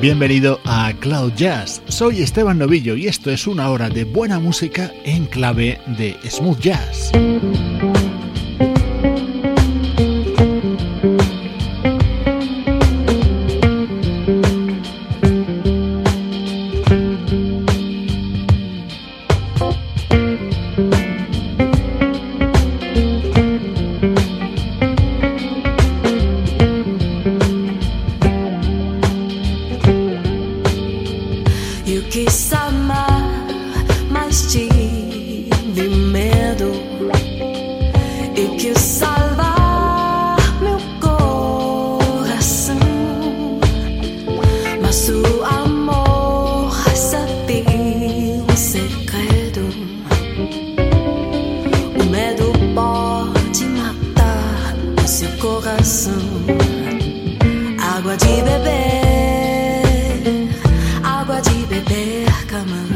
Bienvenido a Cloud Jazz. Soy Esteban Novillo y esto es una hora de buena música en clave de smooth jazz. seu coração, água de beber, água de beber, camarão.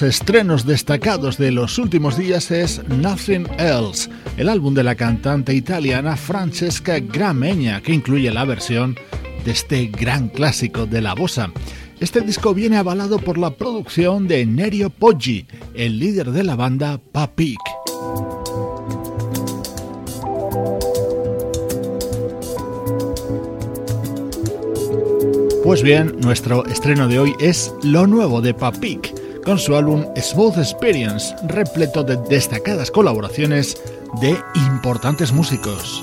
estrenos destacados de los últimos días es Nothing Else, el álbum de la cantante italiana Francesca Gramegna, que incluye la versión de este gran clásico de la bossa. Este disco viene avalado por la producción de Nerio Poggi, el líder de la banda Papik. Pues bien, nuestro estreno de hoy es lo nuevo de Papik, con su álbum Smooth Experience, repleto de destacadas colaboraciones de importantes músicos.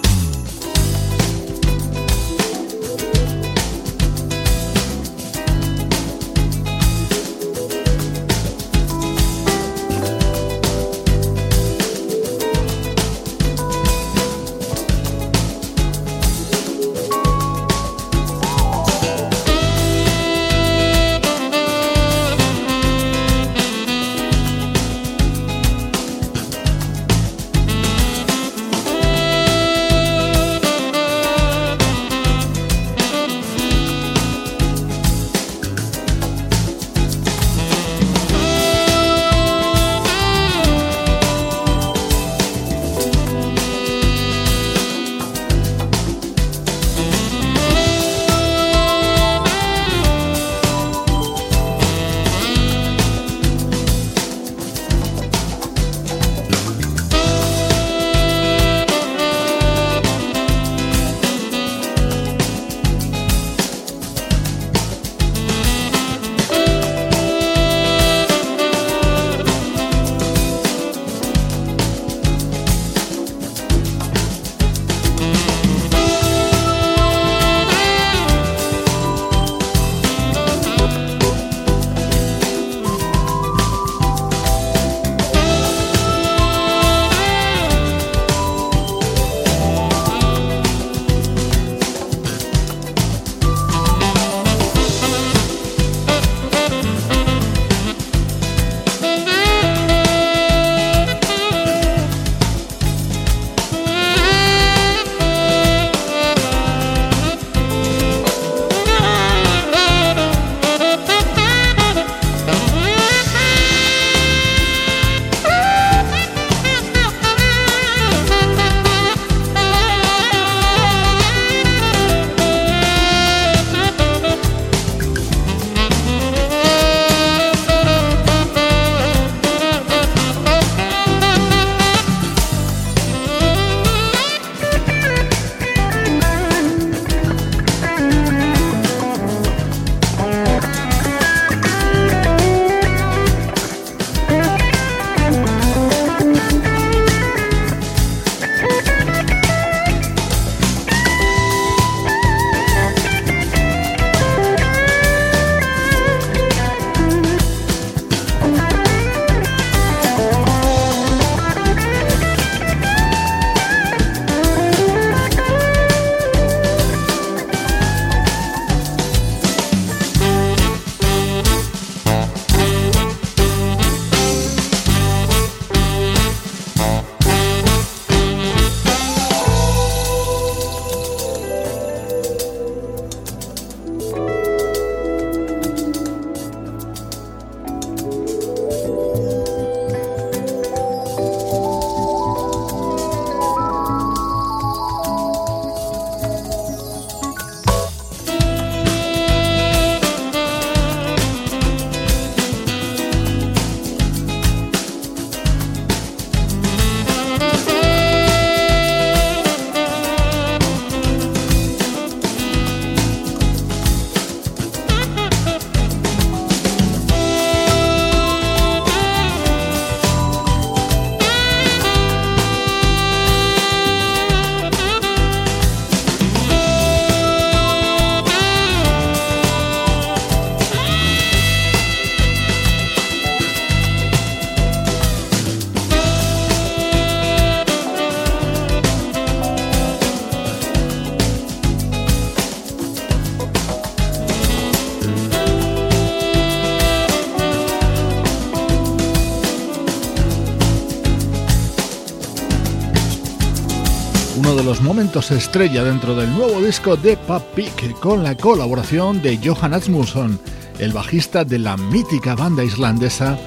Momentos estrella dentro del nuevo disco de Papik con la colaboración de Johan Asmussen, el bajista de la mítica banda islandesa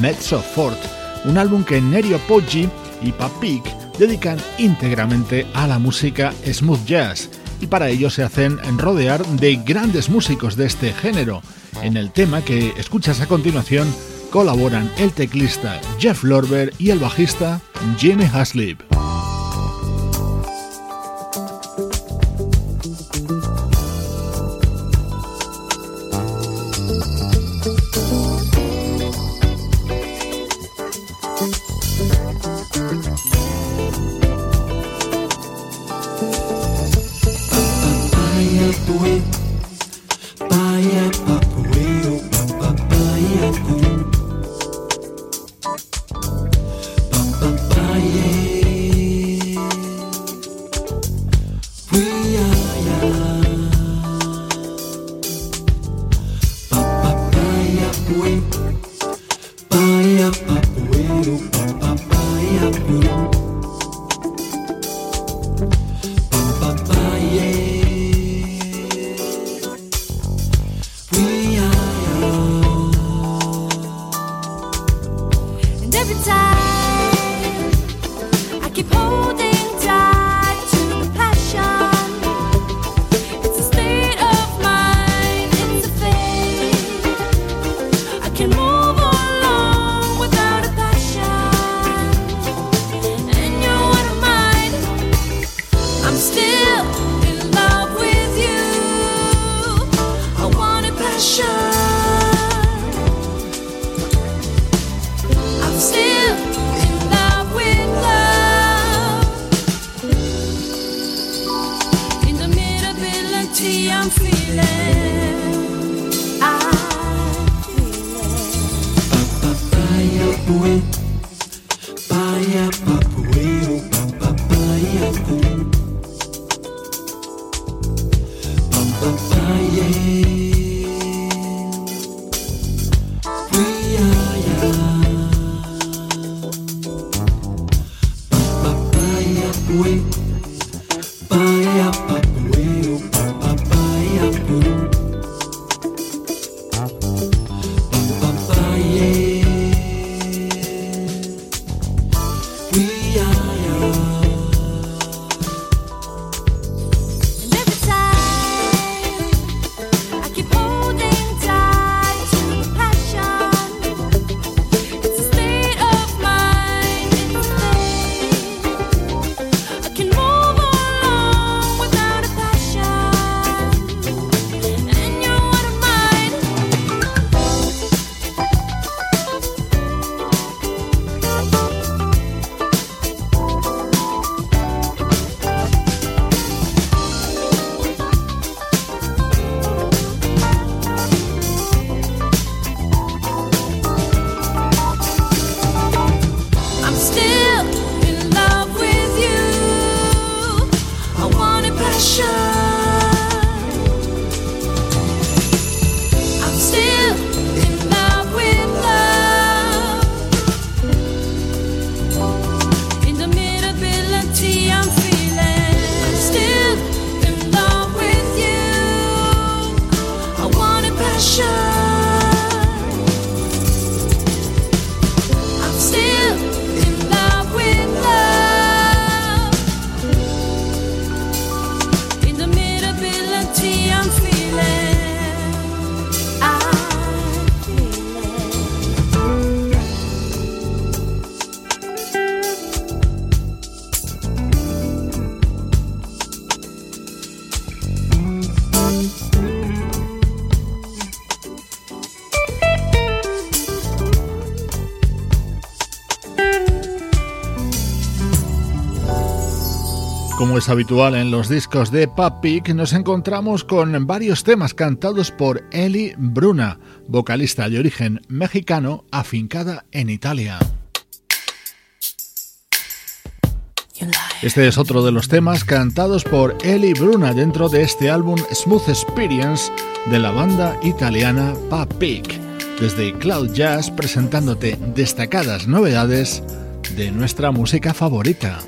Mezzo Fort, un álbum que Nerio Poggi y Papik dedican íntegramente a la música smooth jazz y para ello se hacen rodear de grandes músicos de este género. En el tema que escuchas a continuación colaboran el teclista Jeff Lorber y el bajista Jimmy Haslip. Como es habitual en los discos de Papik, nos encontramos con varios temas cantados por Eli Bruna, vocalista de origen mexicano afincada en Italia. Este es otro de los temas cantados por Eli Bruna dentro de este álbum Smooth Experience de la banda italiana Papik, desde Cloud Jazz presentándote destacadas novedades de nuestra música favorita.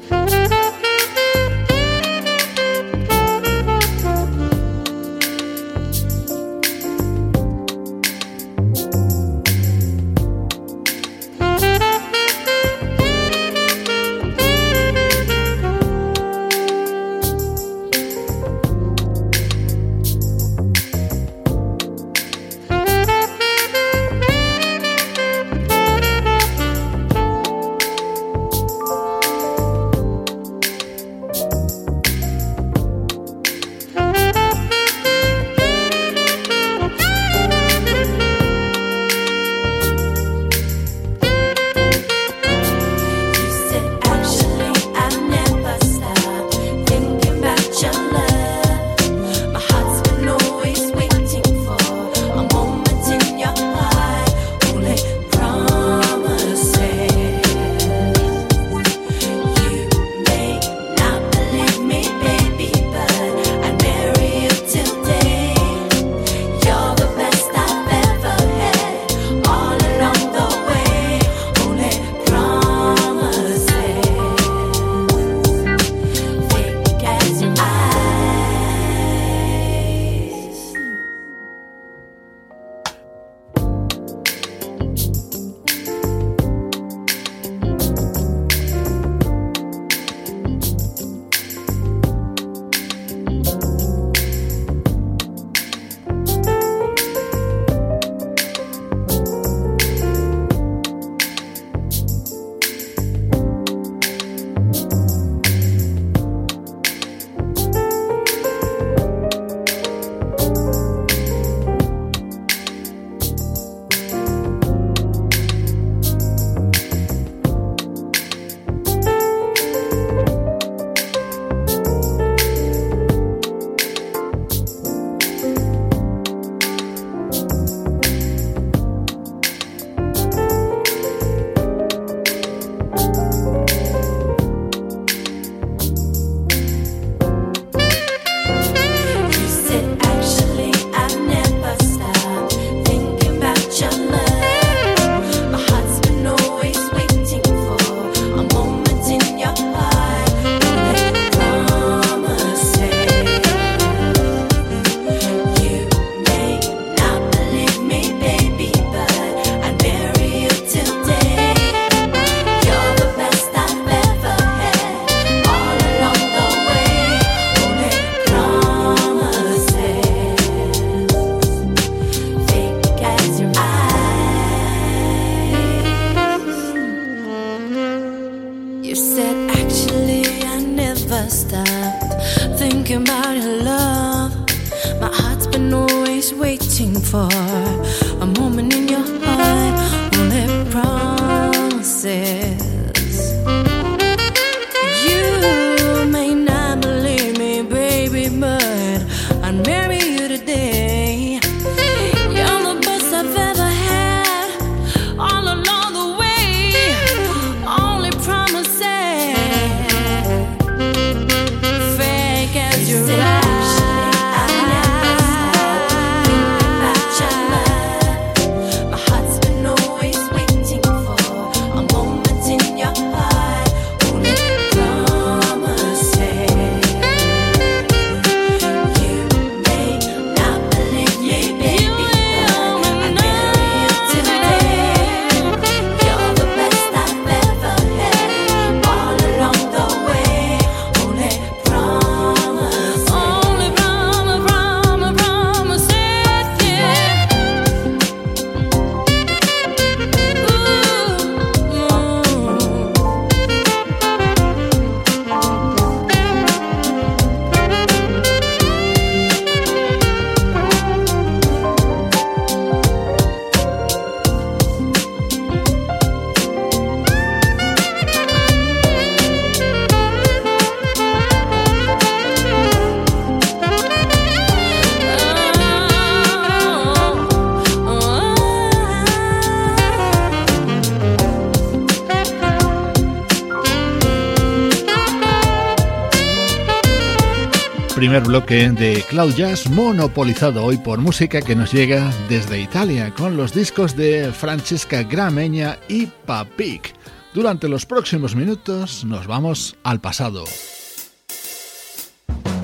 Primer bloque de Cloud Jazz monopolizado hoy por música que nos llega desde Italia con los discos de Francesca Grameña y Papik. Durante los próximos minutos nos vamos al pasado.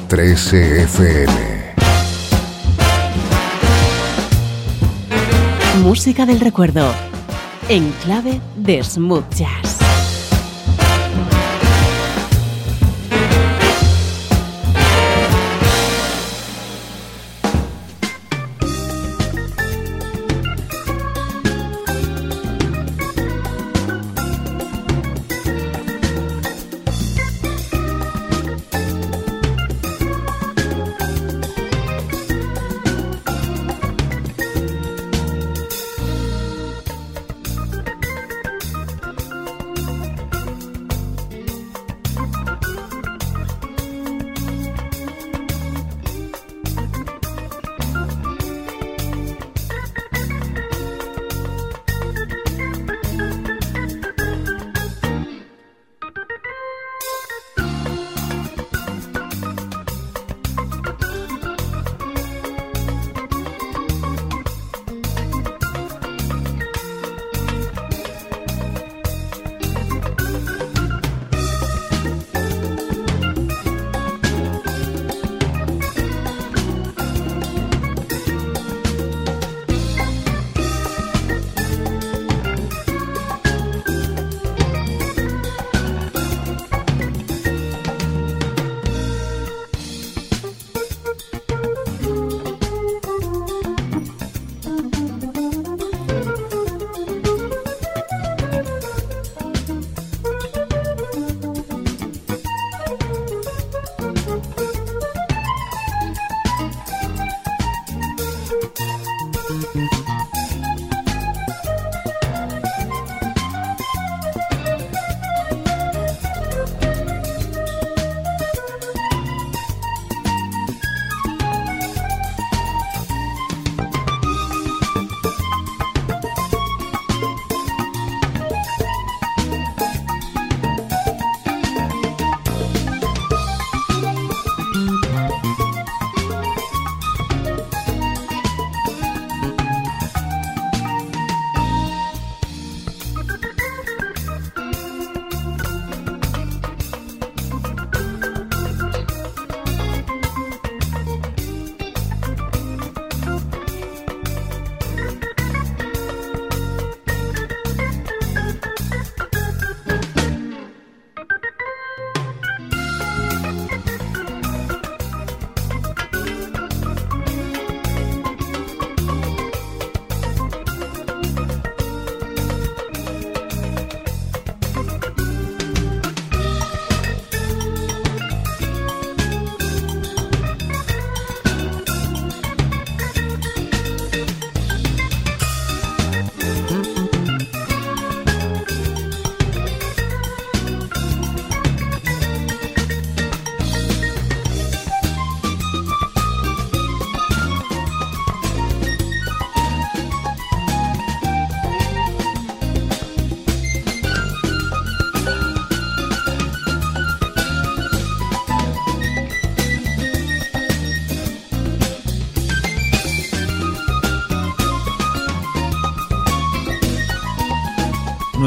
13 FM Música del recuerdo en clave de smooth jazz.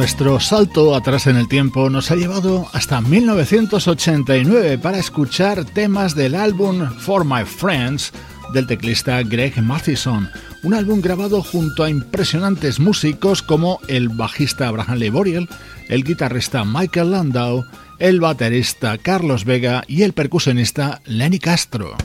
Nuestro salto atrás en el tiempo nos ha llevado hasta 1989 para escuchar temas del álbum For My Friends del teclista Greg Mathison, un álbum grabado junto a impresionantes músicos como el bajista Abraham Leboriel, el guitarrista Michael Landau, el baterista Carlos Vega y el percusionista Lenny Castro.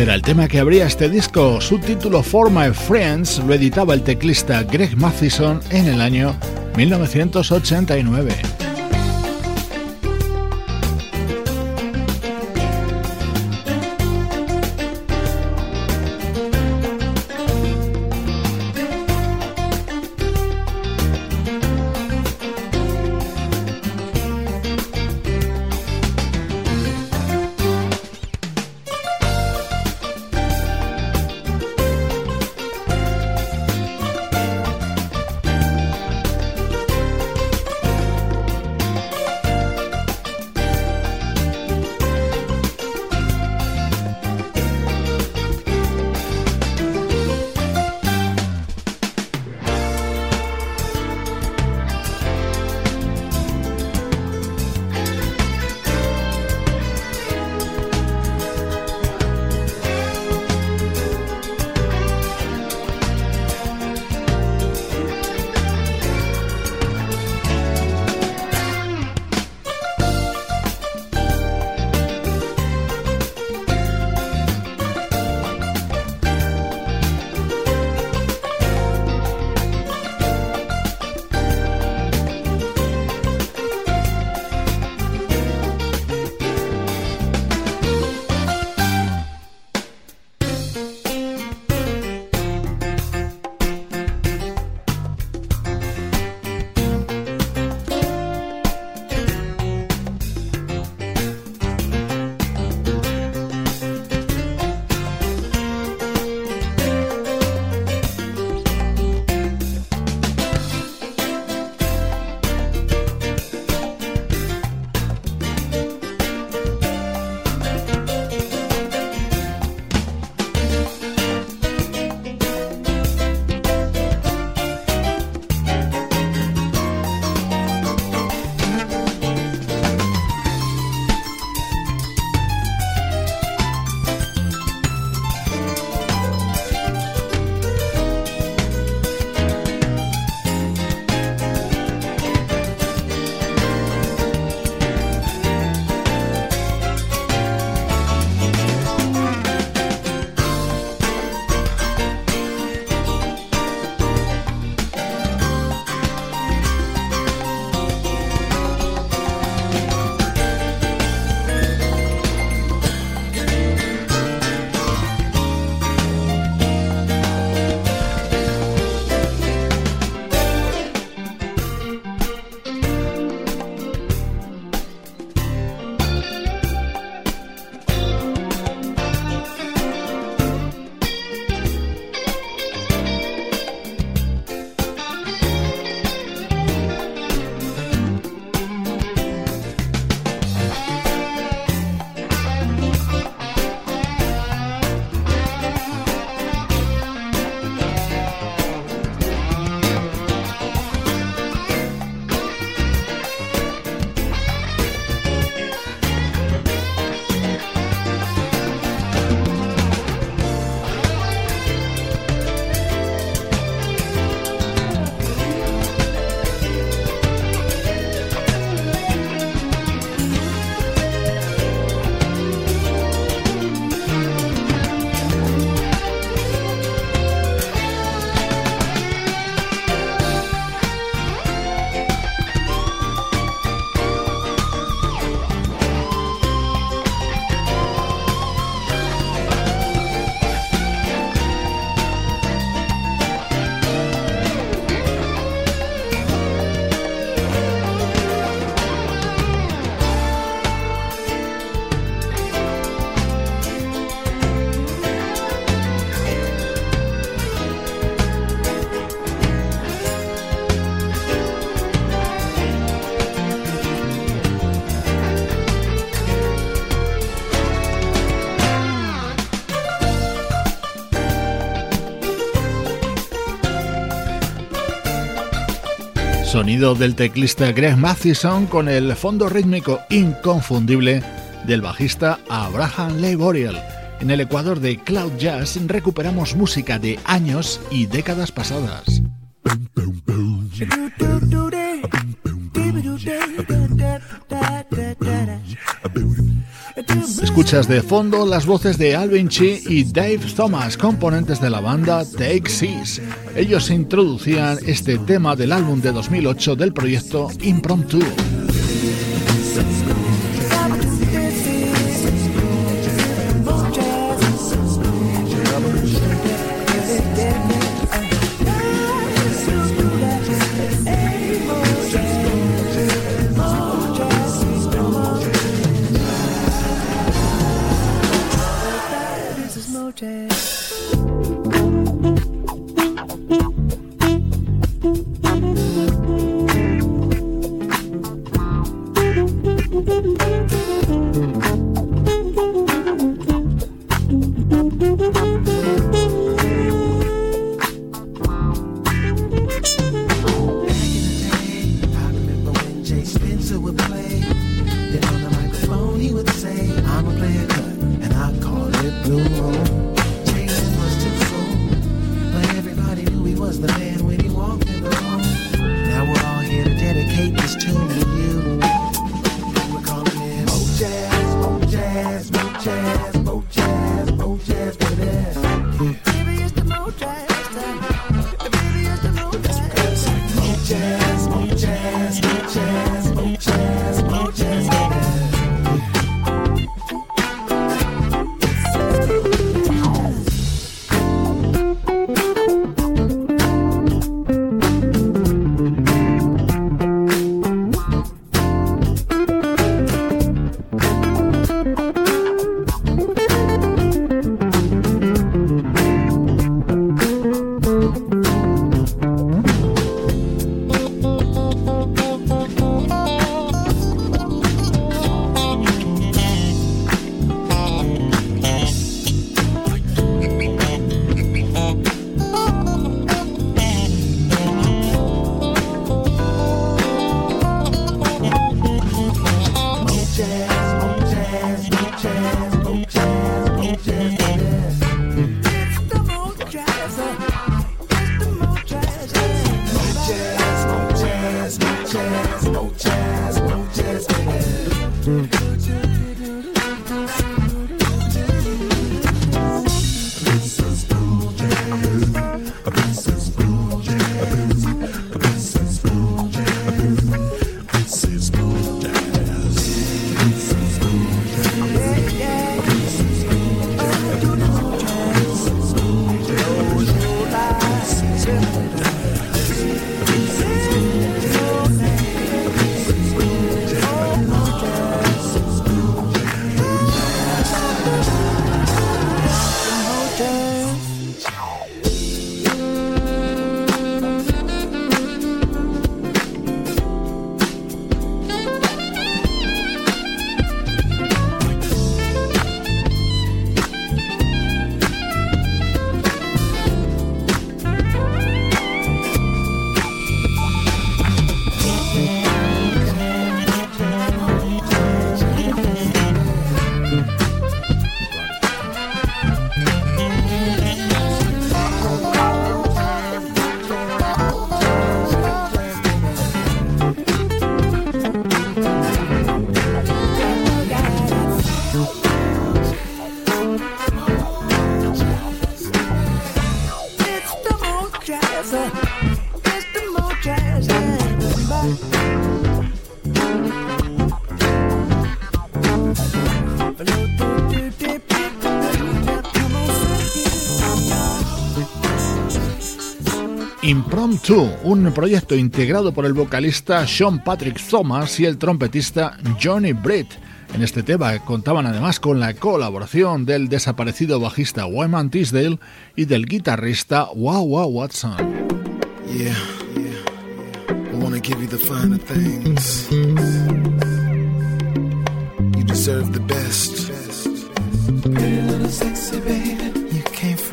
Era el tema que abría este disco. Su título For My Friends lo editaba el teclista Greg Mathison en el año 1989. Sonido del teclista Greg Mathison con el fondo rítmico inconfundible del bajista Abraham Leiboriel. En el Ecuador de Cloud Jazz recuperamos música de años y décadas pasadas. Escuchas de fondo las voces de Alvin Chi y Dave Thomas, componentes de la banda Take Six. Ellos introducían este tema del álbum de 2008 del proyecto Impromptu. Un proyecto integrado por el vocalista Sean Patrick Thomas y el trompetista Johnny Britt. En este tema contaban además con la colaboración del desaparecido bajista Wyman Tisdale y del guitarrista Wow Wow Watson. Yeah, yeah. I wanna give you the finer things. You deserve the best. Pretty little sexy baby, you can't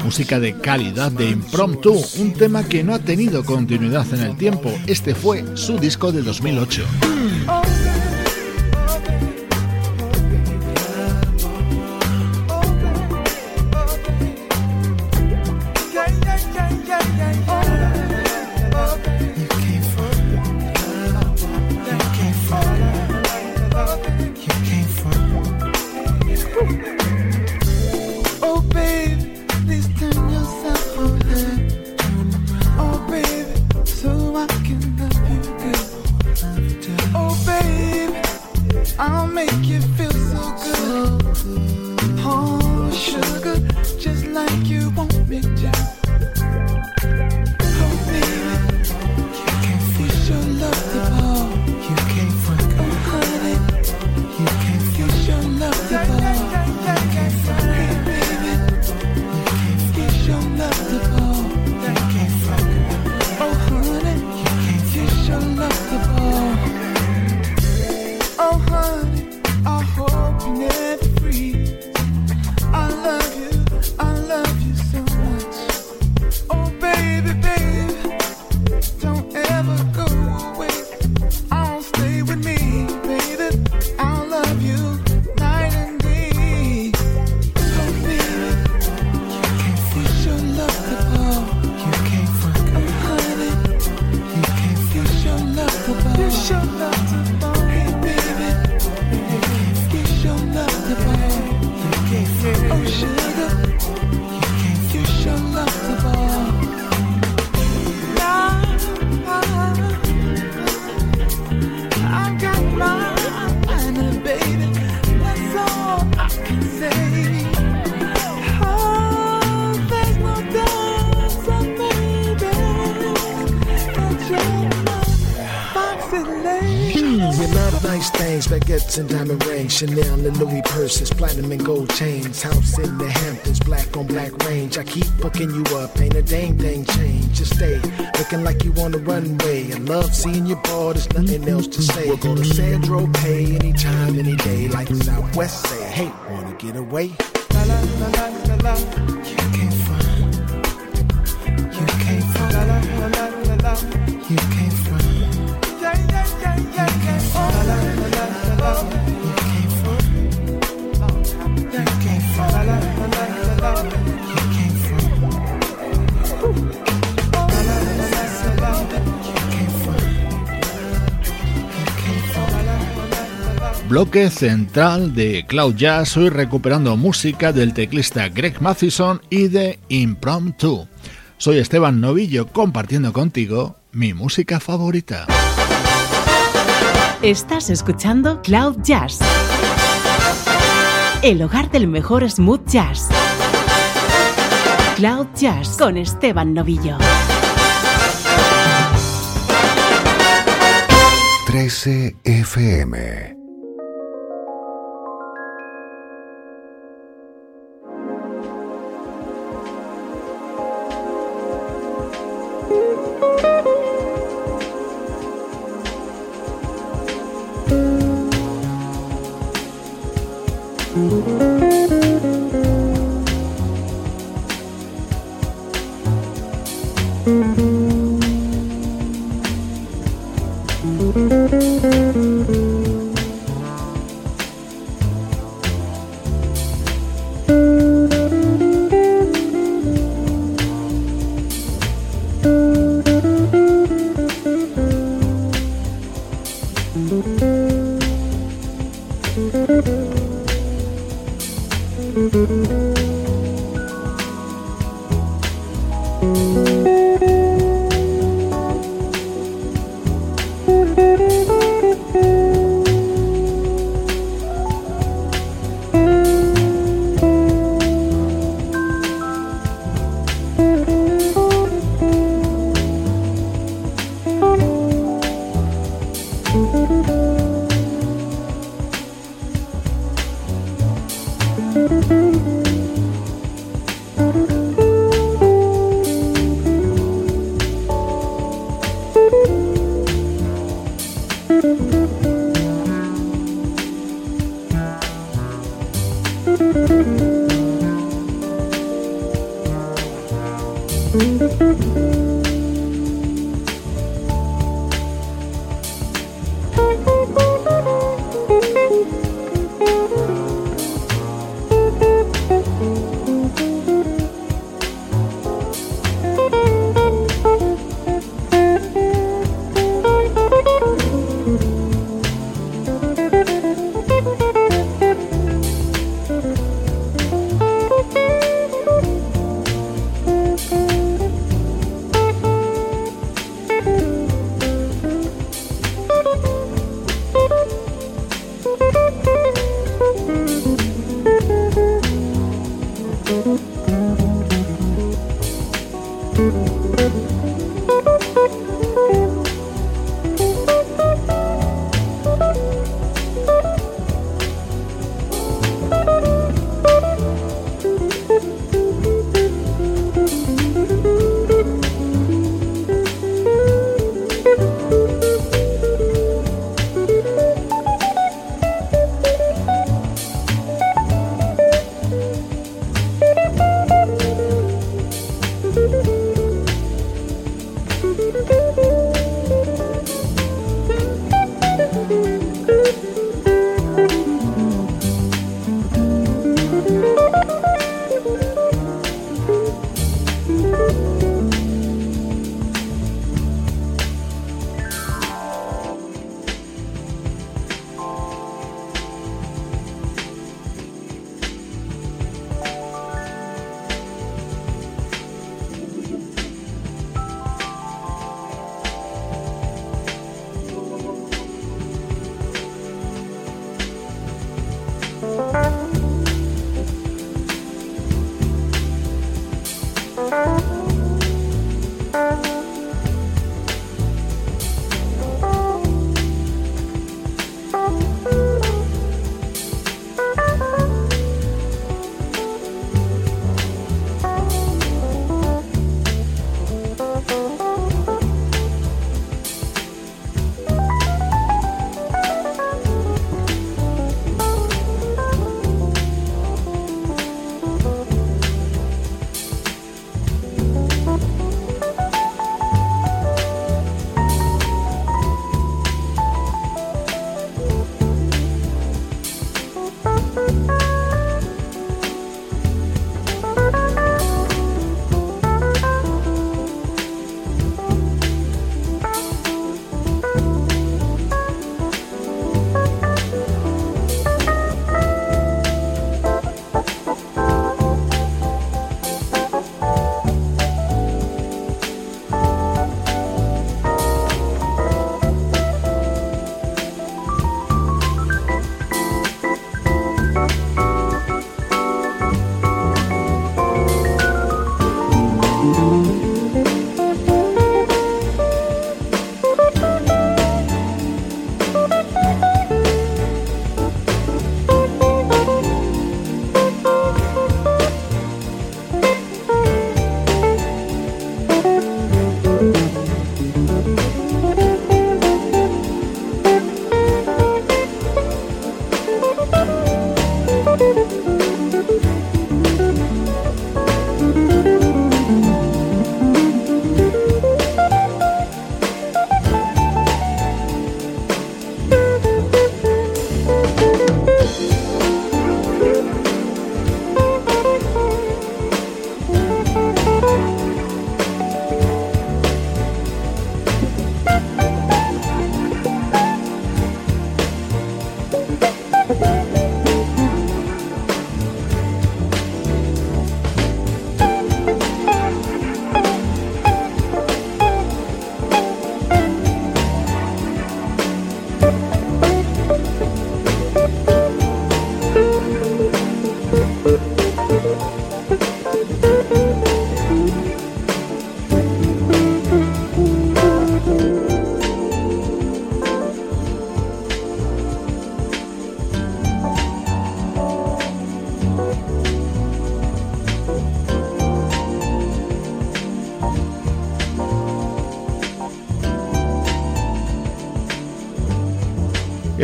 música de calidad de impromptu, un tema que no ha tenido continuidad en el tiempo. Este fue su disco de 2008. I'll make love seeing you ball, there's nothing else to say. We'll go to Sandro Pay anytime, any day, like Southwest say. Hey, wanna get away? Bloque central de Cloud Jazz, hoy recuperando música del teclista Greg Mathison y de Impromptu. Soy Esteban Novillo compartiendo contigo mi música favorita. Estás escuchando Cloud Jazz, el hogar del mejor smooth jazz. Cloud Jazz con Esteban Novillo. 13 FM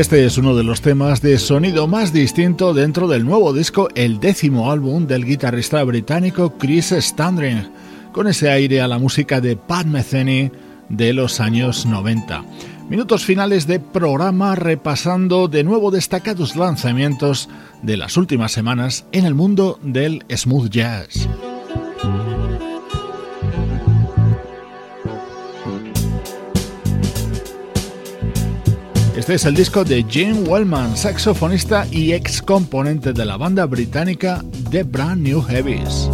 Este es uno de los temas de sonido más distinto dentro del nuevo disco, el décimo álbum del guitarrista británico Chris Standring, con ese aire a la música de Pat Metheny de los años 90. Minutos finales de programa repasando de nuevo destacados lanzamientos de las últimas semanas en el mundo del smooth jazz. Este es el disco de Jim Wellman, saxofonista y ex componente de la banda británica The Brand New Heavies.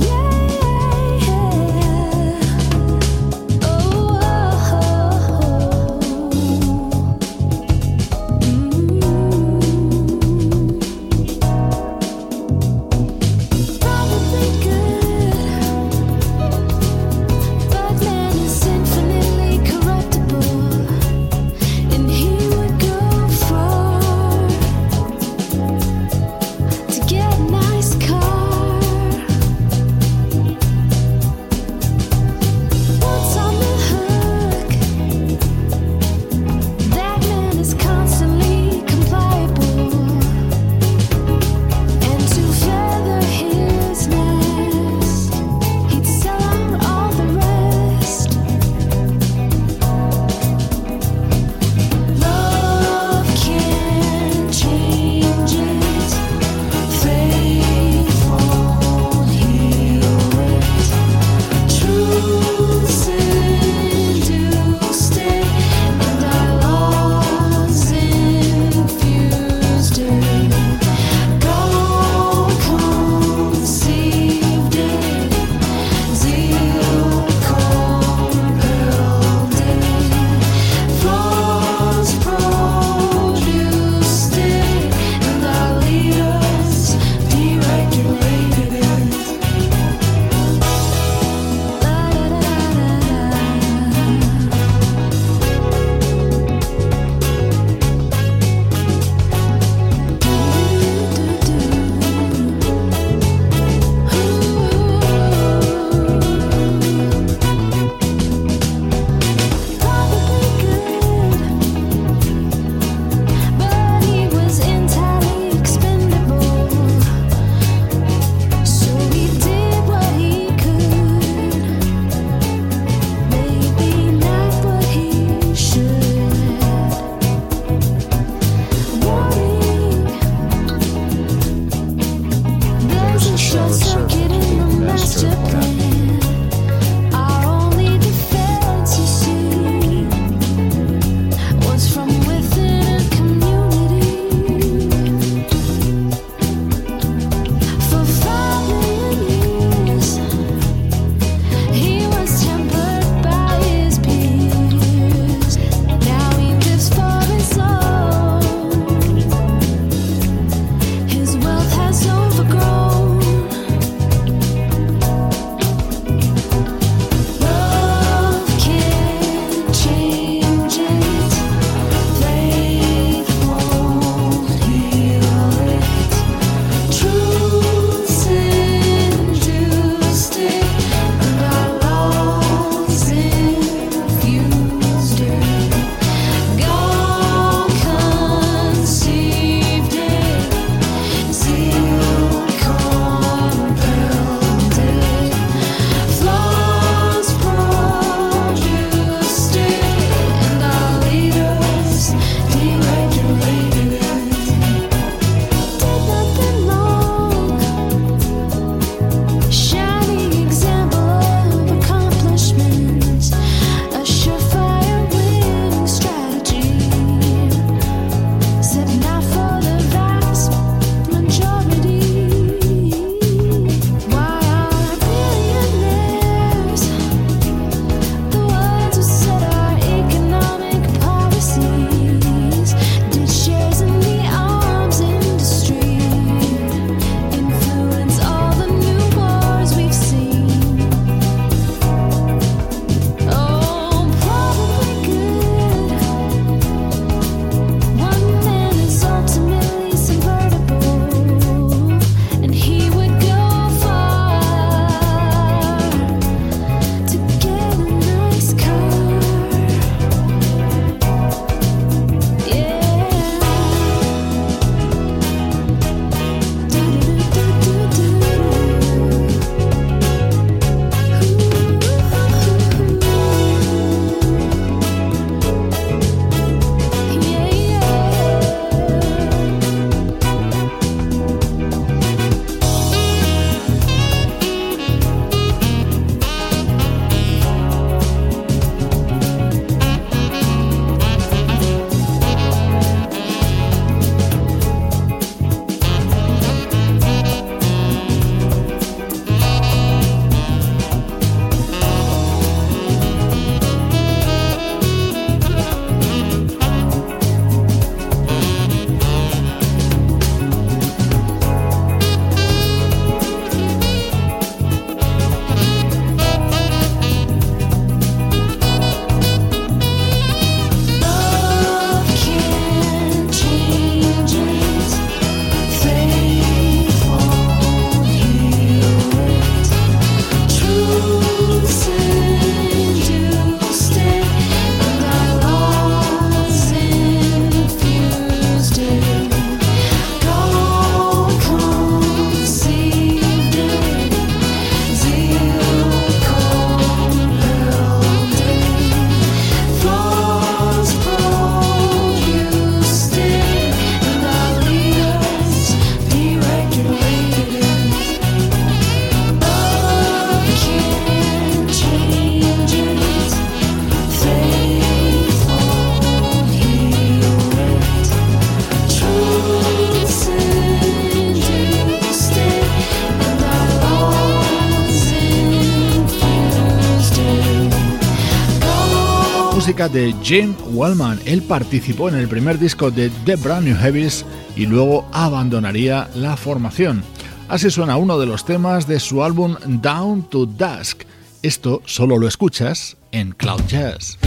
De Jim Wellman. Él participó en el primer disco de The Brand New Heavies y luego abandonaría la formación. Así suena uno de los temas de su álbum Down to Dusk. Esto solo lo escuchas en Cloud Jazz.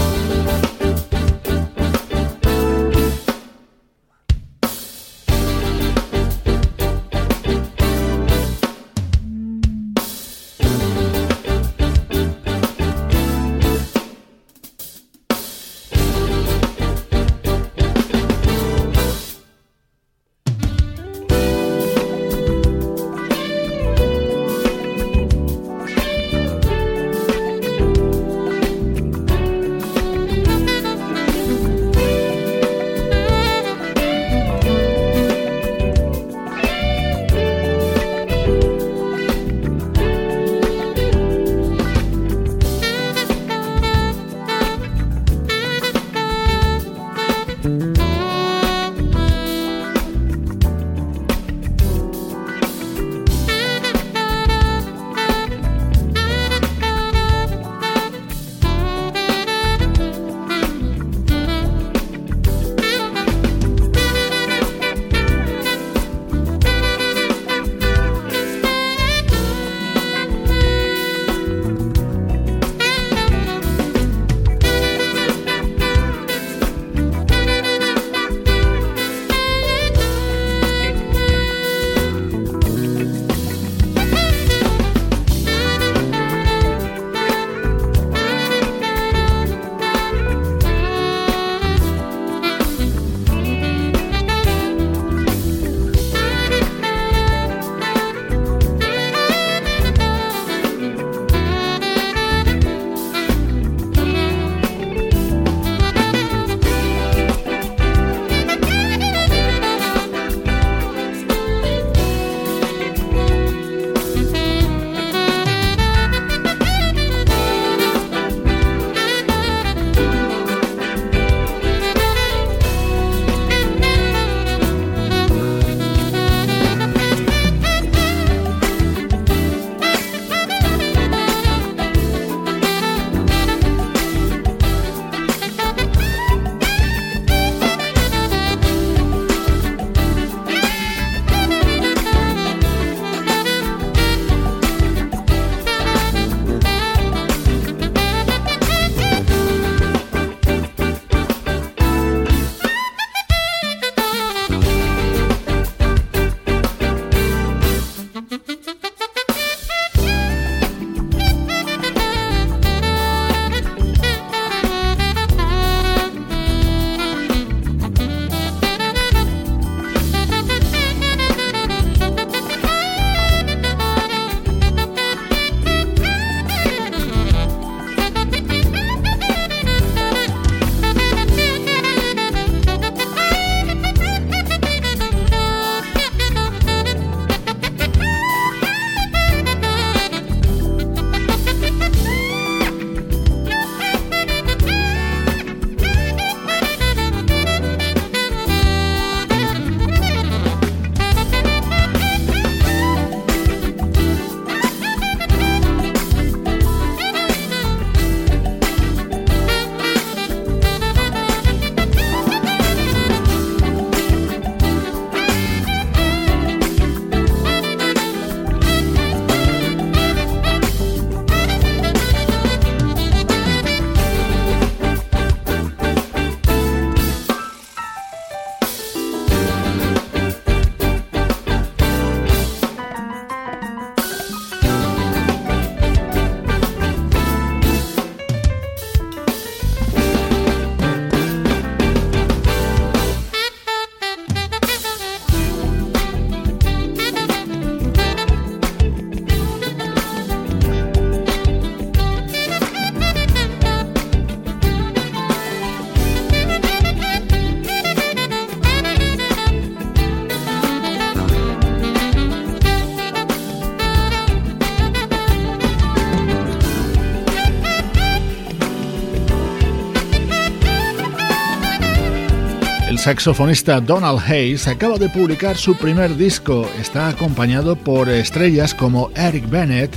Saxofonista Donald Hayes acaba de publicar su primer disco. Está acompañado por estrellas como Eric Bennett,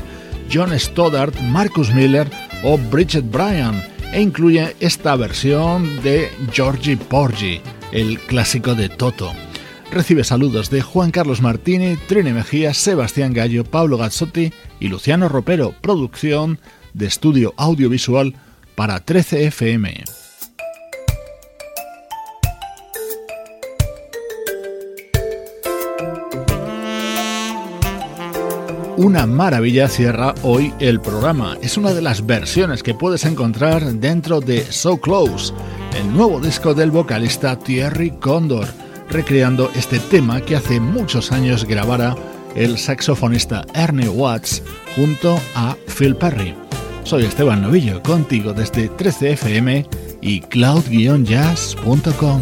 John Stoddart, Marcus Miller o Bridget Bryan. e incluye esta versión de Georgie Porgy, el clásico de Toto. Recibe saludos de Juan Carlos Martini, Trine Mejía, Sebastián Gallo, Pablo Gazzotti y Luciano Ropero, producción de estudio audiovisual para 13 FM. Una maravilla cierra hoy el programa. Es una de las versiones que puedes encontrar dentro de So Close, el nuevo disco del vocalista Thierry Condor, recreando este tema que hace muchos años grabara el saxofonista Ernie Watts junto a Phil Perry. Soy Esteban Novillo, contigo desde 13fm y cloud-jazz.com.